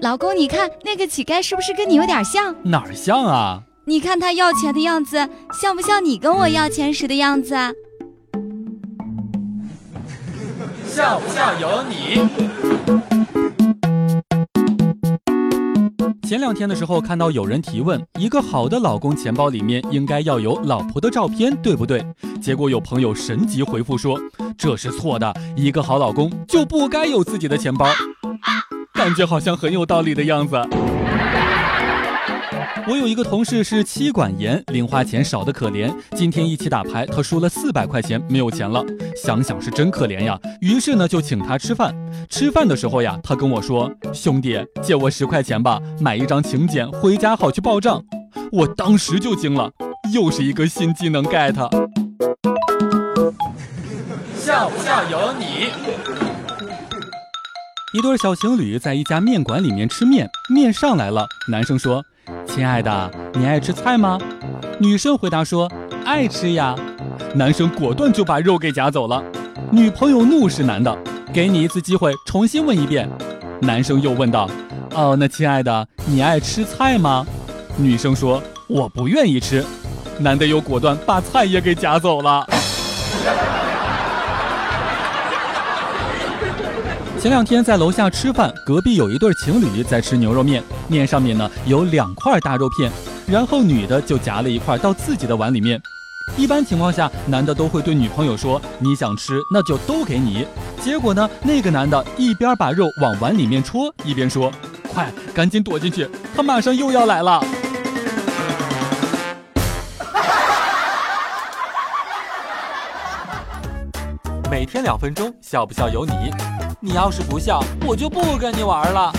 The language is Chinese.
老公，你看那个乞丐是不是跟你有点像？哪儿像啊？你看他要钱的样子，像不像你跟我要钱时的样子啊？像不像有你？前两天的时候看到有人提问，一个好的老公钱包里面应该要有老婆的照片，对不对？结果有朋友神级回复说，这是错的，一个好老公就不该有自己的钱包。感觉好像很有道理的样子。我有一个同事是妻管严，零花钱少得可怜。今天一起打牌，他输了四百块钱，没有钱了，想想是真可怜呀。于是呢，就请他吃饭。吃饭的时候呀，他跟我说：“兄弟，借我十块钱吧，买一张请柬，回家好去报账。”我当时就惊了，又是一个新技能 get。笑不笑有你？一对小情侣在一家面馆里面吃面，面上来了，男生说。亲爱的，你爱吃菜吗？女生回答说：“爱吃呀。”男生果断就把肉给夹走了。女朋友怒视男的：“给你一次机会，重新问一遍。”男生又问道：“哦，那亲爱的，你爱吃菜吗？”女生说：“我不愿意吃。”男的又果断把菜也给夹走了。前两天在楼下吃饭，隔壁有一对情侣在吃牛肉面，面上面呢有两块大肉片，然后女的就夹了一块到自己的碗里面。一般情况下，男的都会对女朋友说：“你想吃，那就都给你。”结果呢，那个男的一边把肉往碗里面戳，一边说：“快，赶紧躲进去，他马上又要来了。”每天两分钟，笑不笑由你。你要是不笑，我就不跟你玩了。